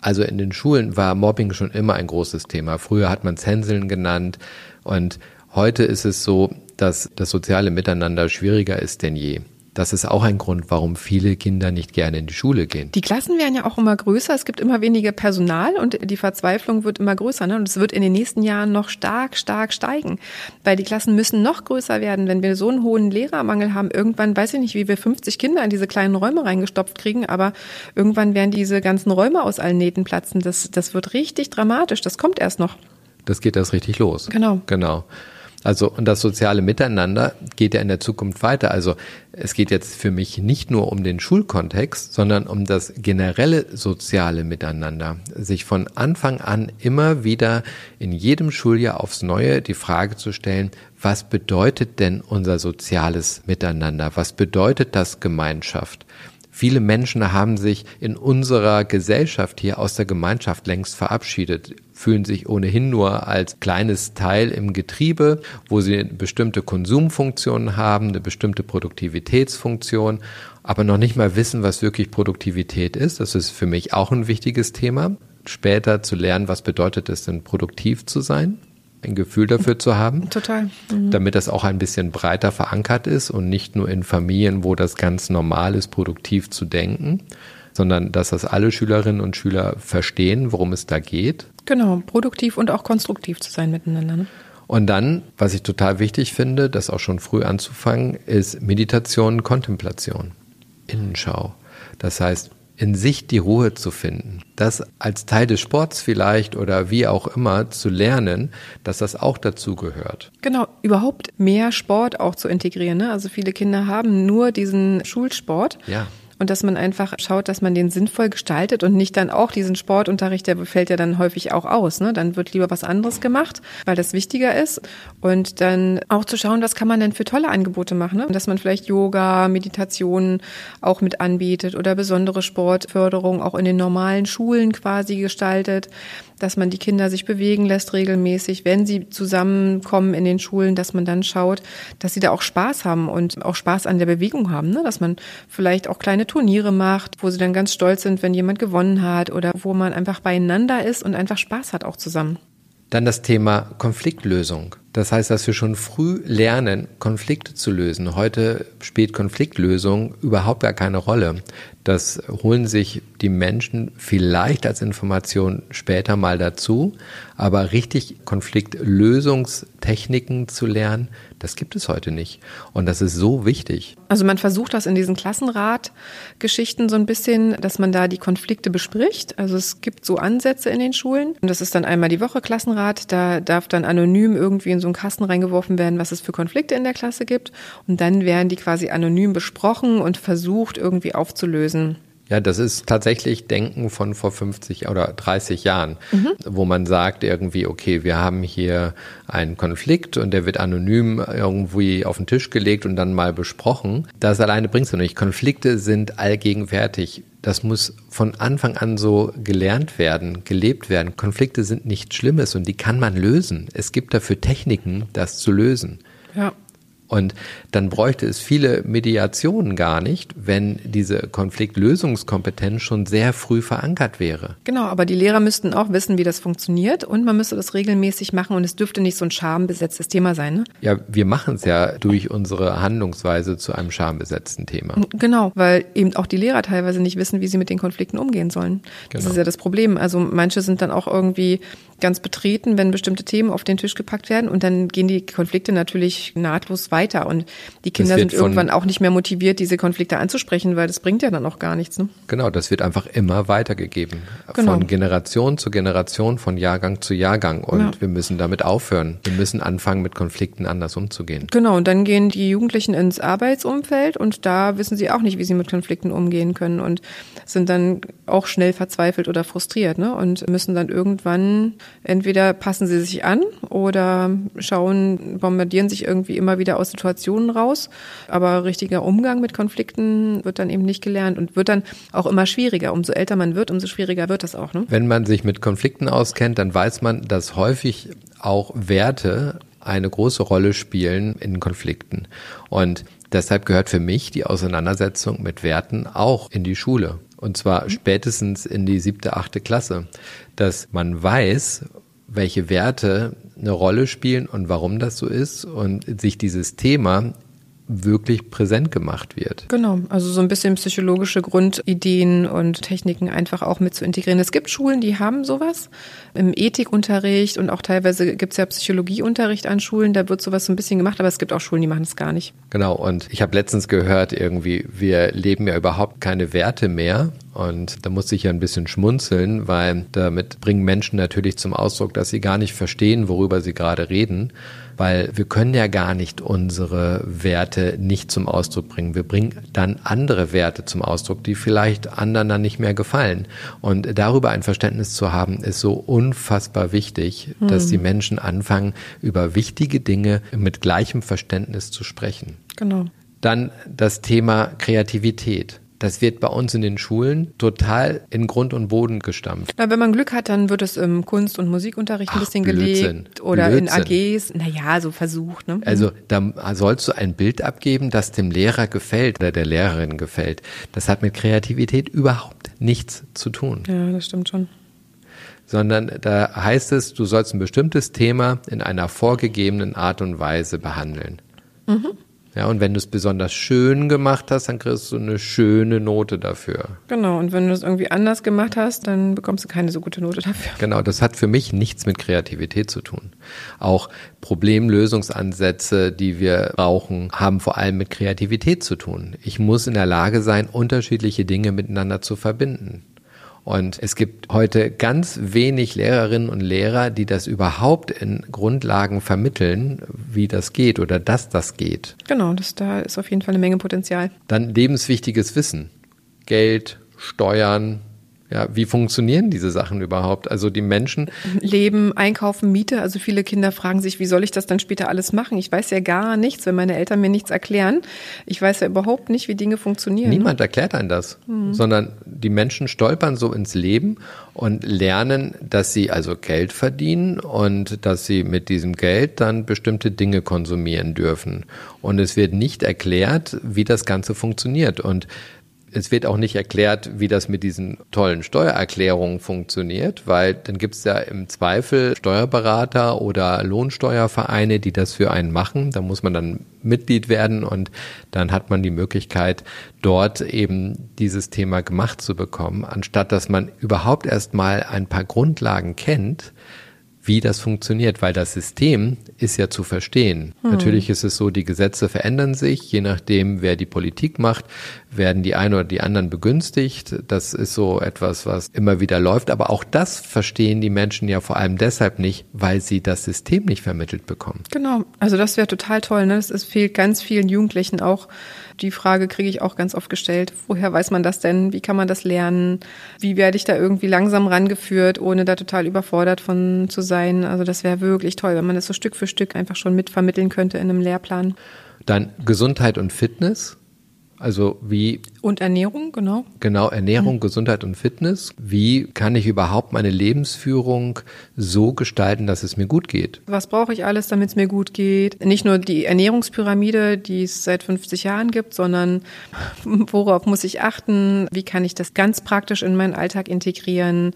Also in den Schulen war Mobbing schon immer ein großes Thema. Früher hat man es Hänseln genannt und heute ist es so, dass das soziale Miteinander schwieriger ist denn je. Das ist auch ein Grund, warum viele Kinder nicht gerne in die Schule gehen. Die Klassen werden ja auch immer größer. Es gibt immer weniger Personal und die Verzweiflung wird immer größer. Ne? Und es wird in den nächsten Jahren noch stark, stark steigen, weil die Klassen müssen noch größer werden. Wenn wir so einen hohen Lehrermangel haben, irgendwann weiß ich nicht, wie wir 50 Kinder in diese kleinen Räume reingestopft kriegen, aber irgendwann werden diese ganzen Räume aus allen Nähten platzen. Das, das wird richtig dramatisch. Das kommt erst noch. Das geht erst richtig los. Genau. Genau. Also, und das soziale Miteinander geht ja in der Zukunft weiter. Also, es geht jetzt für mich nicht nur um den Schulkontext, sondern um das generelle soziale Miteinander. Sich von Anfang an immer wieder in jedem Schuljahr aufs Neue die Frage zu stellen, was bedeutet denn unser soziales Miteinander? Was bedeutet das Gemeinschaft? Viele Menschen haben sich in unserer Gesellschaft hier aus der Gemeinschaft längst verabschiedet, fühlen sich ohnehin nur als kleines Teil im Getriebe, wo sie bestimmte Konsumfunktionen haben, eine bestimmte Produktivitätsfunktion, aber noch nicht mal wissen, was wirklich Produktivität ist. Das ist für mich auch ein wichtiges Thema. Später zu lernen, was bedeutet es denn, produktiv zu sein ein Gefühl dafür zu haben. Total. Mhm. Damit das auch ein bisschen breiter verankert ist und nicht nur in Familien, wo das ganz normal ist, produktiv zu denken, sondern dass das alle Schülerinnen und Schüler verstehen, worum es da geht. Genau, produktiv und auch konstruktiv zu sein miteinander. Ne? Und dann, was ich total wichtig finde, das auch schon früh anzufangen, ist Meditation, Kontemplation, Innenschau. Das heißt, in sich die Ruhe zu finden. Das als Teil des Sports vielleicht oder wie auch immer zu lernen, dass das auch dazu gehört. Genau, überhaupt mehr Sport auch zu integrieren. Ne? Also viele Kinder haben nur diesen Schulsport. Ja und dass man einfach schaut, dass man den sinnvoll gestaltet und nicht dann auch diesen Sportunterricht, der fällt ja dann häufig auch aus. Ne? Dann wird lieber was anderes gemacht, weil das wichtiger ist. Und dann auch zu schauen, was kann man denn für tolle Angebote machen. Ne? Dass man vielleicht Yoga, Meditationen auch mit anbietet oder besondere Sportförderung auch in den normalen Schulen quasi gestaltet dass man die Kinder sich bewegen lässt regelmäßig, wenn sie zusammenkommen in den Schulen, dass man dann schaut, dass sie da auch Spaß haben und auch Spaß an der Bewegung haben, ne? dass man vielleicht auch kleine Turniere macht, wo sie dann ganz stolz sind, wenn jemand gewonnen hat oder wo man einfach beieinander ist und einfach Spaß hat auch zusammen. Dann das Thema Konfliktlösung. Das heißt, dass wir schon früh lernen, Konflikte zu lösen. Heute spielt Konfliktlösung überhaupt gar keine Rolle. Das holen sich die Menschen vielleicht als Information später mal dazu. Aber richtig Konfliktlösungstechniken zu lernen, das gibt es heute nicht. Und das ist so wichtig. Also man versucht das in diesen Klassenratgeschichten so ein bisschen, dass man da die Konflikte bespricht. Also es gibt so Ansätze in den Schulen. Und das ist dann einmal die Woche Klassenrat. Da darf dann anonym irgendwie in so einen Kasten reingeworfen werden, was es für Konflikte in der Klasse gibt. Und dann werden die quasi anonym besprochen und versucht irgendwie aufzulösen. Ja, das ist tatsächlich Denken von vor 50 oder 30 Jahren, mhm. wo man sagt irgendwie, okay, wir haben hier einen Konflikt und der wird anonym irgendwie auf den Tisch gelegt und dann mal besprochen. Das alleine bringt es nicht. Konflikte sind allgegenwärtig. Das muss von Anfang an so gelernt werden, gelebt werden. Konflikte sind nichts Schlimmes und die kann man lösen. Es gibt dafür Techniken, das zu lösen. Ja. Und dann bräuchte es viele Mediationen gar nicht, wenn diese Konfliktlösungskompetenz schon sehr früh verankert wäre. Genau, aber die Lehrer müssten auch wissen, wie das funktioniert und man müsste das regelmäßig machen und es dürfte nicht so ein schambesetztes Thema sein. Ne? Ja, wir machen es ja durch unsere Handlungsweise zu einem schambesetzten Thema. Genau, weil eben auch die Lehrer teilweise nicht wissen, wie sie mit den Konflikten umgehen sollen. Genau. Das ist ja das Problem. Also manche sind dann auch irgendwie ganz betreten, wenn bestimmte Themen auf den Tisch gepackt werden und dann gehen die Konflikte natürlich nahtlos weiter und die Kinder sind irgendwann auch nicht mehr motiviert, diese Konflikte anzusprechen, weil das bringt ja dann auch gar nichts. Ne? Genau, das wird einfach immer weitergegeben. Genau. Von Generation zu Generation, von Jahrgang zu Jahrgang und ja. wir müssen damit aufhören. Wir müssen anfangen, mit Konflikten anders umzugehen. Genau, und dann gehen die Jugendlichen ins Arbeitsumfeld und da wissen sie auch nicht, wie sie mit Konflikten umgehen können und sind dann auch schnell verzweifelt oder frustriert ne? und müssen dann irgendwann entweder passen sie sich an oder schauen, bombardieren sich irgendwie immer wieder aus Situationen raus. Aber richtiger Umgang mit Konflikten wird dann eben nicht gelernt und wird dann auch immer schwieriger. Umso älter man wird, umso schwieriger wird das auch. Ne? Wenn man sich mit Konflikten auskennt, dann weiß man, dass häufig auch Werte eine große Rolle spielen in Konflikten. Und deshalb gehört für mich die Auseinandersetzung mit Werten auch in die Schule. Und zwar mhm. spätestens in die siebte, achte Klasse, dass man weiß, welche Werte eine Rolle spielen und warum das so ist. Und sich dieses Thema wirklich präsent gemacht wird. Genau, also so ein bisschen psychologische Grundideen und Techniken einfach auch mit zu integrieren. Es gibt Schulen, die haben sowas im Ethikunterricht und auch teilweise gibt es ja Psychologieunterricht an Schulen, da wird sowas so ein bisschen gemacht, aber es gibt auch Schulen, die machen es gar nicht. Genau, und ich habe letztens gehört, irgendwie, wir leben ja überhaupt keine Werte mehr und da muss ich ja ein bisschen schmunzeln, weil damit bringen Menschen natürlich zum Ausdruck, dass sie gar nicht verstehen, worüber sie gerade reden weil wir können ja gar nicht unsere Werte nicht zum Ausdruck bringen. Wir bringen dann andere Werte zum Ausdruck, die vielleicht anderen dann nicht mehr gefallen. Und darüber ein Verständnis zu haben, ist so unfassbar wichtig, mhm. dass die Menschen anfangen, über wichtige Dinge mit gleichem Verständnis zu sprechen. Genau. Dann das Thema Kreativität. Das wird bei uns in den Schulen total in Grund und Boden gestampft. Na, wenn man Glück hat, dann wird es im Kunst- und Musikunterricht ein bisschen Blödsinn. gelegt oder Blödsinn. in AGs. Naja, so versucht. Ne? Also da sollst du ein Bild abgeben, das dem Lehrer gefällt oder der Lehrerin gefällt. Das hat mit Kreativität überhaupt nichts zu tun. Ja, das stimmt schon sondern da heißt es, du sollst ein bestimmtes Thema in einer vorgegebenen Art und Weise behandeln. Mhm. Ja, und wenn du es besonders schön gemacht hast, dann kriegst du eine schöne Note dafür. Genau, und wenn du es irgendwie anders gemacht hast, dann bekommst du keine so gute Note dafür. Genau, das hat für mich nichts mit Kreativität zu tun. Auch Problemlösungsansätze, die wir brauchen, haben vor allem mit Kreativität zu tun. Ich muss in der Lage sein, unterschiedliche Dinge miteinander zu verbinden. Und es gibt heute ganz wenig Lehrerinnen und Lehrer, die das überhaupt in Grundlagen vermitteln, wie das geht oder dass das geht. Genau, das, da ist auf jeden Fall eine Menge Potenzial. Dann lebenswichtiges Wissen. Geld, Steuern, ja, wie funktionieren diese Sachen überhaupt? Also die Menschen. Leben, einkaufen, Miete. Also viele Kinder fragen sich, wie soll ich das dann später alles machen? Ich weiß ja gar nichts, wenn meine Eltern mir nichts erklären. Ich weiß ja überhaupt nicht, wie Dinge funktionieren. Niemand erklärt einem das, mhm. sondern die Menschen stolpern so ins Leben und lernen, dass sie also Geld verdienen und dass sie mit diesem Geld dann bestimmte Dinge konsumieren dürfen. Und es wird nicht erklärt, wie das Ganze funktioniert. Und es wird auch nicht erklärt, wie das mit diesen tollen Steuererklärungen funktioniert, weil dann gibt es ja im Zweifel Steuerberater oder Lohnsteuervereine, die das für einen machen. Da muss man dann Mitglied werden und dann hat man die Möglichkeit, dort eben dieses Thema gemacht zu bekommen, anstatt dass man überhaupt erst mal ein paar Grundlagen kennt, wie das funktioniert, weil das System ist ja zu verstehen. Hm. Natürlich ist es so, die Gesetze verändern sich, je nachdem, wer die Politik macht, werden die einen oder die anderen begünstigt. Das ist so etwas, was immer wieder läuft. Aber auch das verstehen die Menschen ja vor allem deshalb nicht, weil sie das System nicht vermittelt bekommen. Genau. Also das wäre total toll. Ne? Es fehlt ganz vielen Jugendlichen auch Die Frage kriege ich auch ganz oft gestellt. Woher weiß man das denn? Wie kann man das lernen? Wie werde ich da irgendwie langsam rangeführt, ohne da total überfordert von zu sein? Also das wäre wirklich toll, wenn man das so Stück für Stück einfach schon mitvermitteln könnte in einem Lehrplan. Dann Gesundheit und Fitness. Also wie. Und Ernährung, genau. Genau, Ernährung, mhm. Gesundheit und Fitness. Wie kann ich überhaupt meine Lebensführung so gestalten, dass es mir gut geht? Was brauche ich alles, damit es mir gut geht? Nicht nur die Ernährungspyramide, die es seit 50 Jahren gibt, sondern worauf muss ich achten? Wie kann ich das ganz praktisch in meinen Alltag integrieren?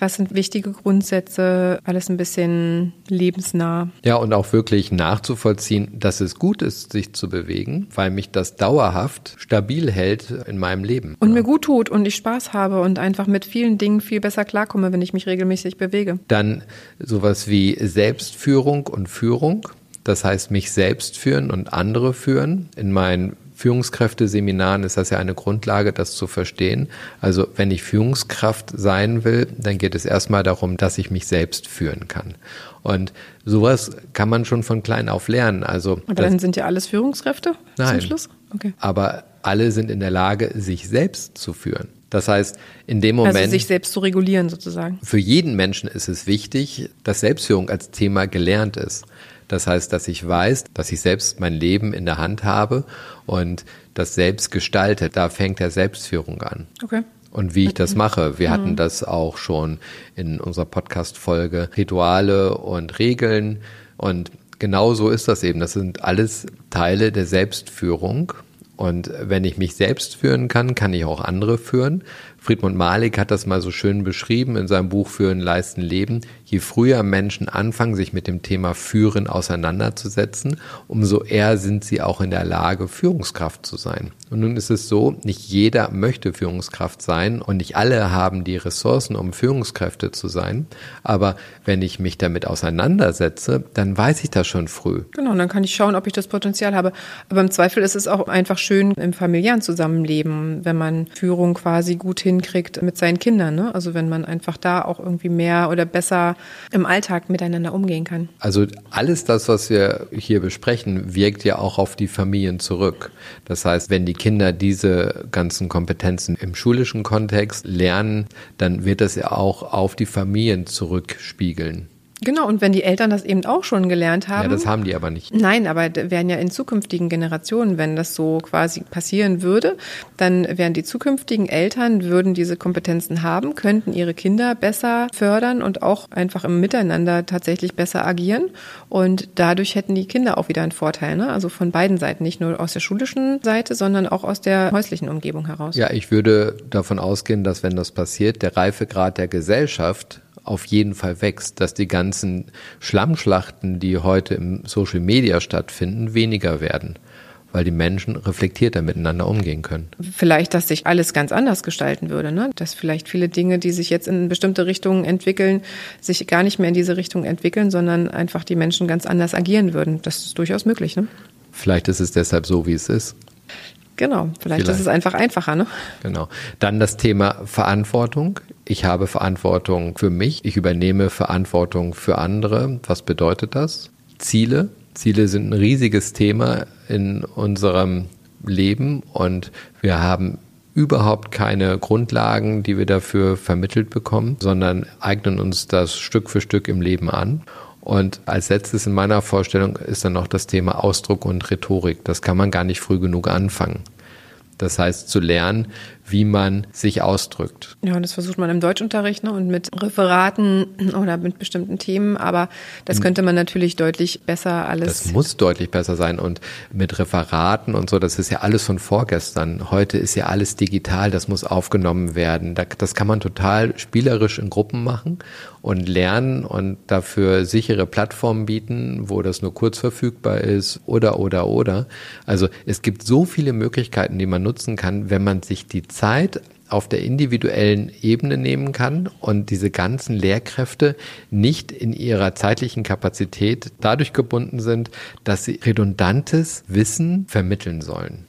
Was sind wichtige Grundsätze? Alles ein bisschen lebensnah. Ja, und auch wirklich nachzuvollziehen, dass es gut ist, sich zu bewegen, weil mich das dauerhaft stabil hält in meinem Leben. Und mir gut tut und ich Spaß habe und einfach mit vielen Dingen viel besser klarkomme, wenn ich mich regelmäßig bewege. Dann sowas wie Selbstführung und Führung. Das heißt, mich selbst führen und andere führen. In meinen Führungskräfteseminaren ist das ja eine Grundlage, das zu verstehen. Also wenn ich Führungskraft sein will, dann geht es erstmal darum, dass ich mich selbst führen kann. Und sowas kann man schon von klein auf lernen. Also Aber dann sind ja alles Führungskräfte nein, zum Schluss? Okay. Aber alle sind in der Lage, sich selbst zu führen. Das heißt, in dem Moment. Also sich selbst zu regulieren sozusagen. Für jeden Menschen ist es wichtig, dass Selbstführung als Thema gelernt ist. Das heißt, dass ich weiß, dass ich selbst mein Leben in der Hand habe und das selbst gestaltet. Da fängt der Selbstführung an. Okay. Und wie ich das mache. Wir mhm. hatten das auch schon in unserer Podcast-Folge Rituale und Regeln. Und genau so ist das eben. Das sind alles Teile der Selbstführung. Und wenn ich mich selbst führen kann, kann ich auch andere führen. Friedmund Malik hat das mal so schön beschrieben in seinem Buch Führen, Leisten, Leben. Je früher Menschen anfangen, sich mit dem Thema Führen auseinanderzusetzen, umso eher sind sie auch in der Lage, Führungskraft zu sein. Und nun ist es so, nicht jeder möchte Führungskraft sein und nicht alle haben die Ressourcen, um Führungskräfte zu sein. Aber wenn ich mich damit auseinandersetze, dann weiß ich das schon früh. Genau, dann kann ich schauen, ob ich das Potenzial habe. Aber im Zweifel ist es auch einfach schön im familiären Zusammenleben, wenn man Führung quasi gut hinkriegt mit seinen Kindern. Ne? Also wenn man einfach da auch irgendwie mehr oder besser im Alltag miteinander umgehen kann. Also alles das, was wir hier besprechen, wirkt ja auch auf die Familien zurück. Das heißt, wenn die Kinder diese ganzen Kompetenzen im schulischen Kontext lernen, dann wird das ja auch auf die Familien zurückspiegeln. Genau, und wenn die Eltern das eben auch schon gelernt haben. Ja, das haben die aber nicht. Nein, aber wären ja in zukünftigen Generationen, wenn das so quasi passieren würde, dann wären die zukünftigen Eltern, würden diese Kompetenzen haben, könnten ihre Kinder besser fördern und auch einfach im Miteinander tatsächlich besser agieren. Und dadurch hätten die Kinder auch wieder einen Vorteil, ne? Also von beiden Seiten, nicht nur aus der schulischen Seite, sondern auch aus der häuslichen Umgebung heraus. Ja, ich würde davon ausgehen, dass wenn das passiert, der Reifegrad der Gesellschaft auf jeden Fall wächst, dass die ganzen Schlammschlachten, die heute im Social Media stattfinden, weniger werden weil die Menschen reflektierter miteinander umgehen können. Vielleicht, dass sich alles ganz anders gestalten würde, ne? dass vielleicht viele Dinge, die sich jetzt in bestimmte Richtungen entwickeln, sich gar nicht mehr in diese Richtung entwickeln, sondern einfach die Menschen ganz anders agieren würden. Das ist durchaus möglich. Ne? Vielleicht ist es deshalb so, wie es ist. Genau, vielleicht, vielleicht, ist es einfach einfacher. Ne? Genau. Dann das Thema Verantwortung. Ich habe Verantwortung für mich, ich übernehme Verantwortung für andere. Was bedeutet das? Ziele. Ziele sind ein riesiges Thema in unserem Leben und wir haben überhaupt keine Grundlagen, die wir dafür vermittelt bekommen, sondern eignen uns das Stück für Stück im Leben an. Und als letztes in meiner Vorstellung ist dann noch das Thema Ausdruck und Rhetorik. Das kann man gar nicht früh genug anfangen. Das heißt, zu lernen, wie man sich ausdrückt. Ja, das versucht man im Deutschunterricht ne, und mit Referaten oder mit bestimmten Themen, aber das hm. könnte man natürlich deutlich besser alles. Das muss deutlich besser sein und mit Referaten und so, das ist ja alles von vorgestern. Heute ist ja alles digital, das muss aufgenommen werden. Das kann man total spielerisch in Gruppen machen und lernen und dafür sichere Plattformen bieten, wo das nur kurz verfügbar ist oder, oder, oder. Also es gibt so viele Möglichkeiten, die man nutzen kann, wenn man sich die Zeit auf der individuellen Ebene nehmen kann und diese ganzen Lehrkräfte nicht in ihrer zeitlichen Kapazität dadurch gebunden sind, dass sie redundantes Wissen vermitteln sollen.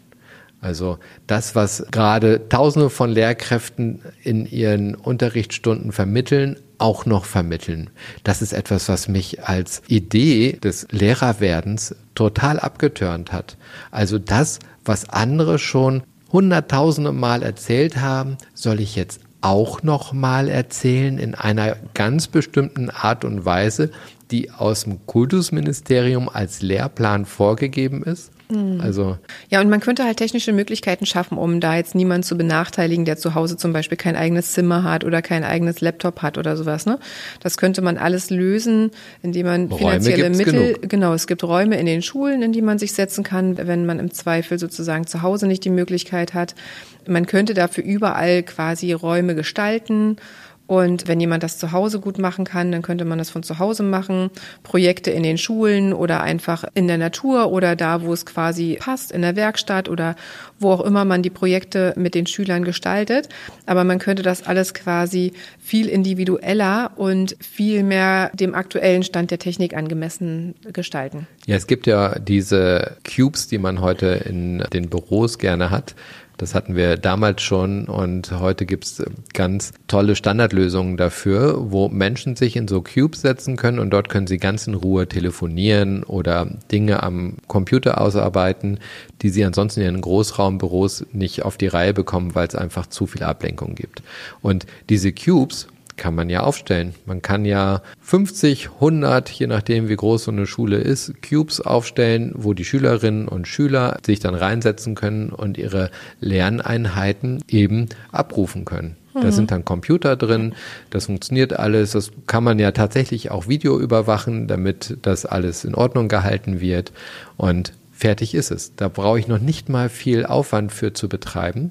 Also das, was gerade Tausende von Lehrkräften in ihren Unterrichtsstunden vermitteln, auch noch vermitteln. Das ist etwas, was mich als Idee des Lehrerwerdens total abgetörnt hat. Also das, was andere schon hunderttausende Mal erzählt haben, soll ich jetzt auch noch mal erzählen in einer ganz bestimmten Art und Weise, die aus dem Kultusministerium als Lehrplan vorgegeben ist. Mhm. Also ja, und man könnte halt technische Möglichkeiten schaffen, um da jetzt niemanden zu benachteiligen, der zu Hause zum Beispiel kein eigenes Zimmer hat oder kein eigenes Laptop hat oder sowas. Ne? Das könnte man alles lösen, indem man finanzielle Mittel, genug. genau, es gibt Räume in den Schulen, in die man sich setzen kann, wenn man im Zweifel sozusagen zu Hause nicht die Möglichkeit hat. Man könnte dafür überall quasi Räume gestalten und wenn jemand das zu Hause gut machen kann, dann könnte man das von zu Hause machen. Projekte in den Schulen oder einfach in der Natur oder da, wo es quasi passt, in der Werkstatt oder wo auch immer man die Projekte mit den Schülern gestaltet. Aber man könnte das alles quasi viel individueller und viel mehr dem aktuellen Stand der Technik angemessen gestalten. Ja, es gibt ja diese Cubes, die man heute in den Büros gerne hat das hatten wir damals schon und heute gibt's ganz tolle Standardlösungen dafür, wo Menschen sich in so Cubes setzen können und dort können sie ganz in Ruhe telefonieren oder Dinge am Computer ausarbeiten, die sie ansonsten in ihren Großraumbüros nicht auf die Reihe bekommen, weil es einfach zu viel Ablenkung gibt. Und diese Cubes kann man ja aufstellen. Man kann ja 50, 100, je nachdem wie groß so eine Schule ist, Cubes aufstellen, wo die Schülerinnen und Schüler sich dann reinsetzen können und ihre Lerneinheiten eben abrufen können. Da mhm. sind dann Computer drin, das funktioniert alles, das kann man ja tatsächlich auch Video überwachen, damit das alles in Ordnung gehalten wird und fertig ist es. Da brauche ich noch nicht mal viel Aufwand für zu betreiben,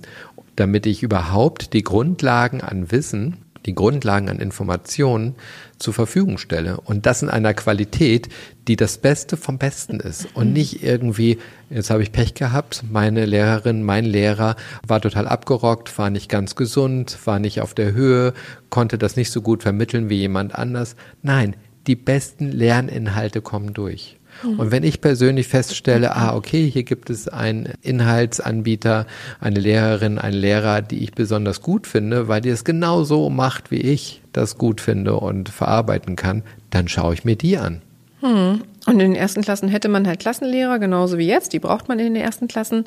damit ich überhaupt die Grundlagen an Wissen die Grundlagen an Informationen zur Verfügung stelle. Und das in einer Qualität, die das Beste vom Besten ist. Und mhm. nicht irgendwie, jetzt habe ich Pech gehabt, meine Lehrerin, mein Lehrer war total abgerockt, war nicht ganz gesund, war nicht auf der Höhe, konnte das nicht so gut vermitteln wie jemand anders. Nein, die besten Lerninhalte kommen durch. Und wenn ich persönlich feststelle, ah, okay, hier gibt es einen Inhaltsanbieter, eine Lehrerin, einen Lehrer, die ich besonders gut finde, weil die es genau so macht, wie ich das gut finde und verarbeiten kann, dann schaue ich mir die an. Hm. Und in den ersten Klassen hätte man halt Klassenlehrer, genauso wie jetzt. Die braucht man in den ersten Klassen,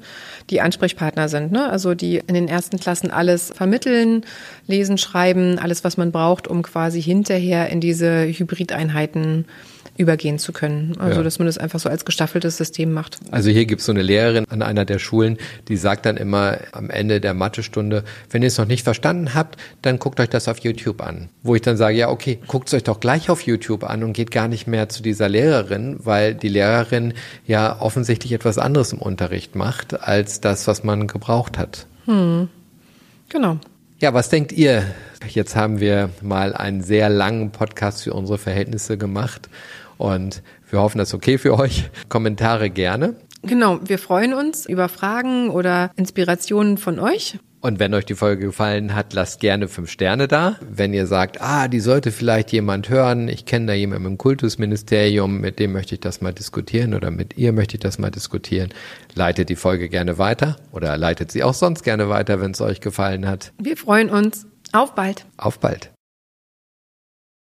die Ansprechpartner sind. Ne? Also die in den ersten Klassen alles vermitteln, lesen, schreiben, alles, was man braucht, um quasi hinterher in diese Hybrideinheiten übergehen zu können. Also ja. dass man das einfach so als gestaffeltes System macht. Also hier gibt es so eine Lehrerin an einer der Schulen, die sagt dann immer am Ende der Mathestunde, wenn ihr es noch nicht verstanden habt, dann guckt euch das auf YouTube an. Wo ich dann sage, ja okay, guckt es euch doch gleich auf YouTube an und geht gar nicht mehr zu dieser Lehrerin, weil die Lehrerin ja offensichtlich etwas anderes im Unterricht macht, als das, was man gebraucht hat. Hm. Genau. Ja, was denkt ihr? Jetzt haben wir mal einen sehr langen Podcast für unsere Verhältnisse gemacht und wir hoffen, das ist okay für euch. Kommentare gerne. Genau, wir freuen uns über Fragen oder Inspirationen von euch. Und wenn euch die Folge gefallen hat, lasst gerne fünf Sterne da. Wenn ihr sagt, ah, die sollte vielleicht jemand hören, ich kenne da jemanden im Kultusministerium, mit dem möchte ich das mal diskutieren oder mit ihr möchte ich das mal diskutieren, leitet die Folge gerne weiter oder leitet sie auch sonst gerne weiter, wenn es euch gefallen hat. Wir freuen uns. Auf bald. Auf bald.